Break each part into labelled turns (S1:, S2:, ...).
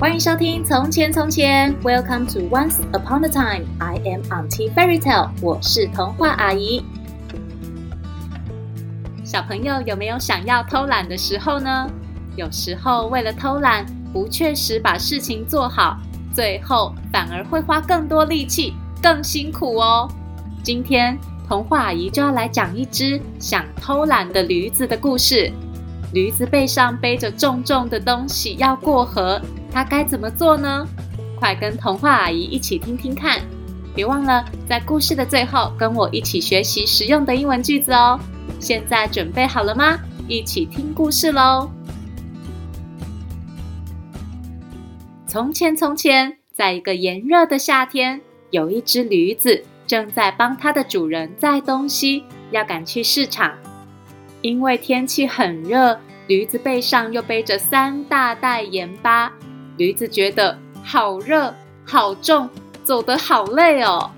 S1: 欢迎收听《从前从前》，Welcome to Once Upon a Time。I am Auntie Fairy Tale，我是童话阿姨。小朋友有没有想要偷懒的时候呢？有时候为了偷懒，不确实把事情做好，最后反而会花更多力气，更辛苦哦。今天童话阿姨就要来讲一只想偷懒的驴子的故事。驴子背上背着重重的东西要过河，它该怎么做呢？快跟童话阿姨一起听听看！别忘了在故事的最后跟我一起学习实用的英文句子哦。现在准备好了吗？一起听故事喽！从前，从前，在一个炎热的夏天，有一只驴子正在帮它的主人载东西，要赶去市场。因为天气很热，驴子背上又背着三大袋盐巴，驴子觉得好热、好重，走得好累哦。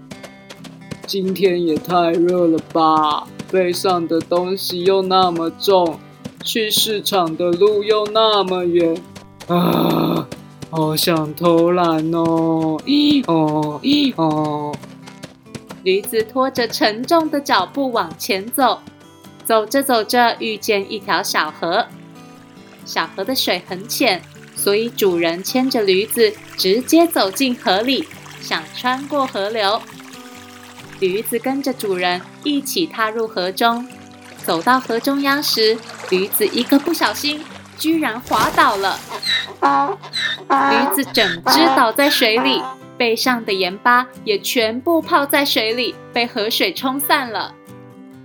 S2: 今天也太热了吧！背上的东西又那么重，去市场的路又那么远，啊，好想偷懒哦！咦哦咦哦！
S1: 驴子拖着沉重的脚步往前走。走着走着，遇见一条小河。小河的水很浅，所以主人牵着驴子直接走进河里，想穿过河流。驴子跟着主人一起踏入河中。走到河中央时，驴子一个不小心，居然滑倒了。驴子整只倒在水里，背上的盐巴也全部泡在水里，被河水冲散了。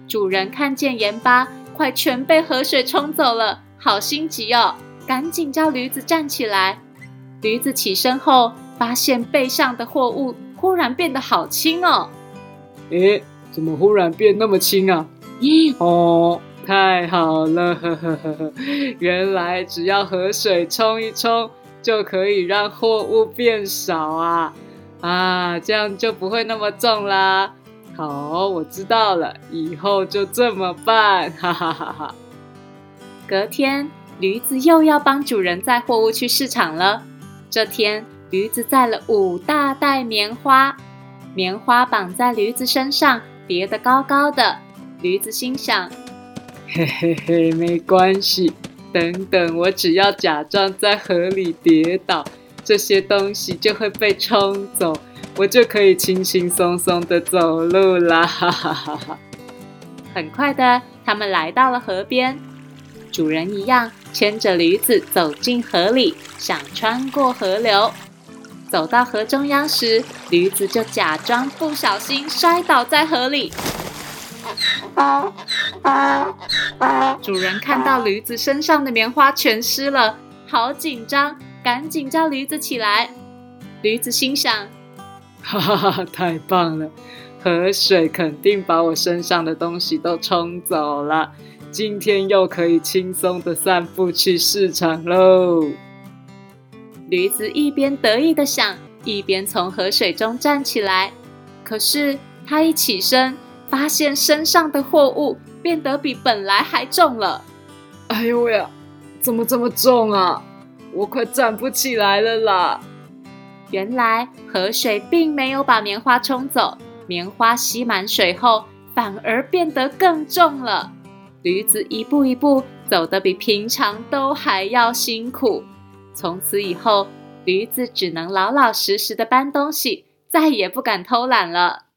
S1: 主人看见盐巴快全被河水冲走了，好心急哦，赶紧叫驴子站起来。驴子起身后，发现背上的货物忽然变得好轻哦。
S2: 诶，怎么忽然变那么轻啊？咦，哦，太好了，呵呵呵呵，原来只要河水冲一冲，就可以让货物变少啊！啊，这样就不会那么重啦。好，我知道了，以后就这么办，哈哈哈哈。
S1: 隔天，驴子又要帮主人载货物去市场了。这天，驴子载了五大袋棉花，棉花绑在驴子身上，叠得高高的。驴子心想：
S2: 嘿嘿嘿，没关系，等等，我只要假装在河里跌倒，这些东西就会被冲走。我就可以轻轻松松的走路啦！哈哈哈哈。
S1: 很快的，他们来到了河边，主人一样牵着驴子走进河里，想穿过河流。走到河中央时，驴子就假装不小心摔倒在河里。主人看到驴子身上的棉花全湿了，好紧张，赶紧叫驴子起来。驴子心想。
S2: 哈哈哈！太棒了，河水肯定把我身上的东西都冲走了，今天又可以轻松的散步去市场喽。
S1: 驴子一边得意的想，一边从河水中站起来。可是他一起身，发现身上的货物变得比本来还重了。
S2: 哎呦喂呀，怎么这么重啊？我快站不起来了啦！
S1: 原来河水并没有把棉花冲走，棉花吸满水后反而变得更重了。驴子一步一步走得比平常都还要辛苦。从此以后，驴子只能老老实实的搬东西，再也不敢偷懒了。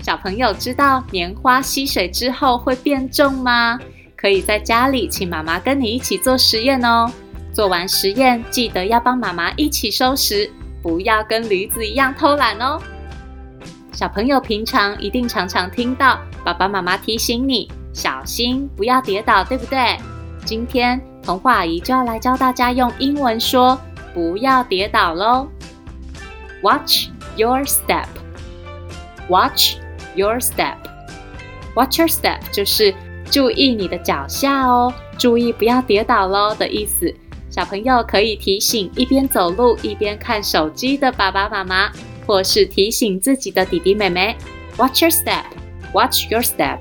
S1: 小朋友知道棉花吸水之后会变重吗？可以在家里请妈妈跟你一起做实验哦。做完实验，记得要帮妈妈一起收拾，不要跟驴子一样偷懒哦。小朋友平常一定常常听到爸爸妈妈提醒你小心不要跌倒，对不对？今天童话阿姨就要来教大家用英文说不要跌倒喽。Watch your step. Watch your step. Watch your step 就是。注意你的脚下哦，注意不要跌倒喽的意思。小朋友可以提醒一边走路一边看手机的爸爸妈妈，或是提醒自己的弟弟妹妹，Watch your step, watch your step。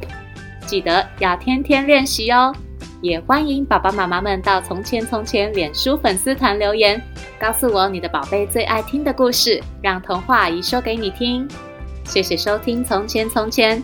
S1: 记得要天天练习哦。也欢迎爸爸妈妈们到从前从前脸书粉丝团留言，告诉我你的宝贝最爱听的故事，让童话阿姨说给你听。谢谢收听从前从前。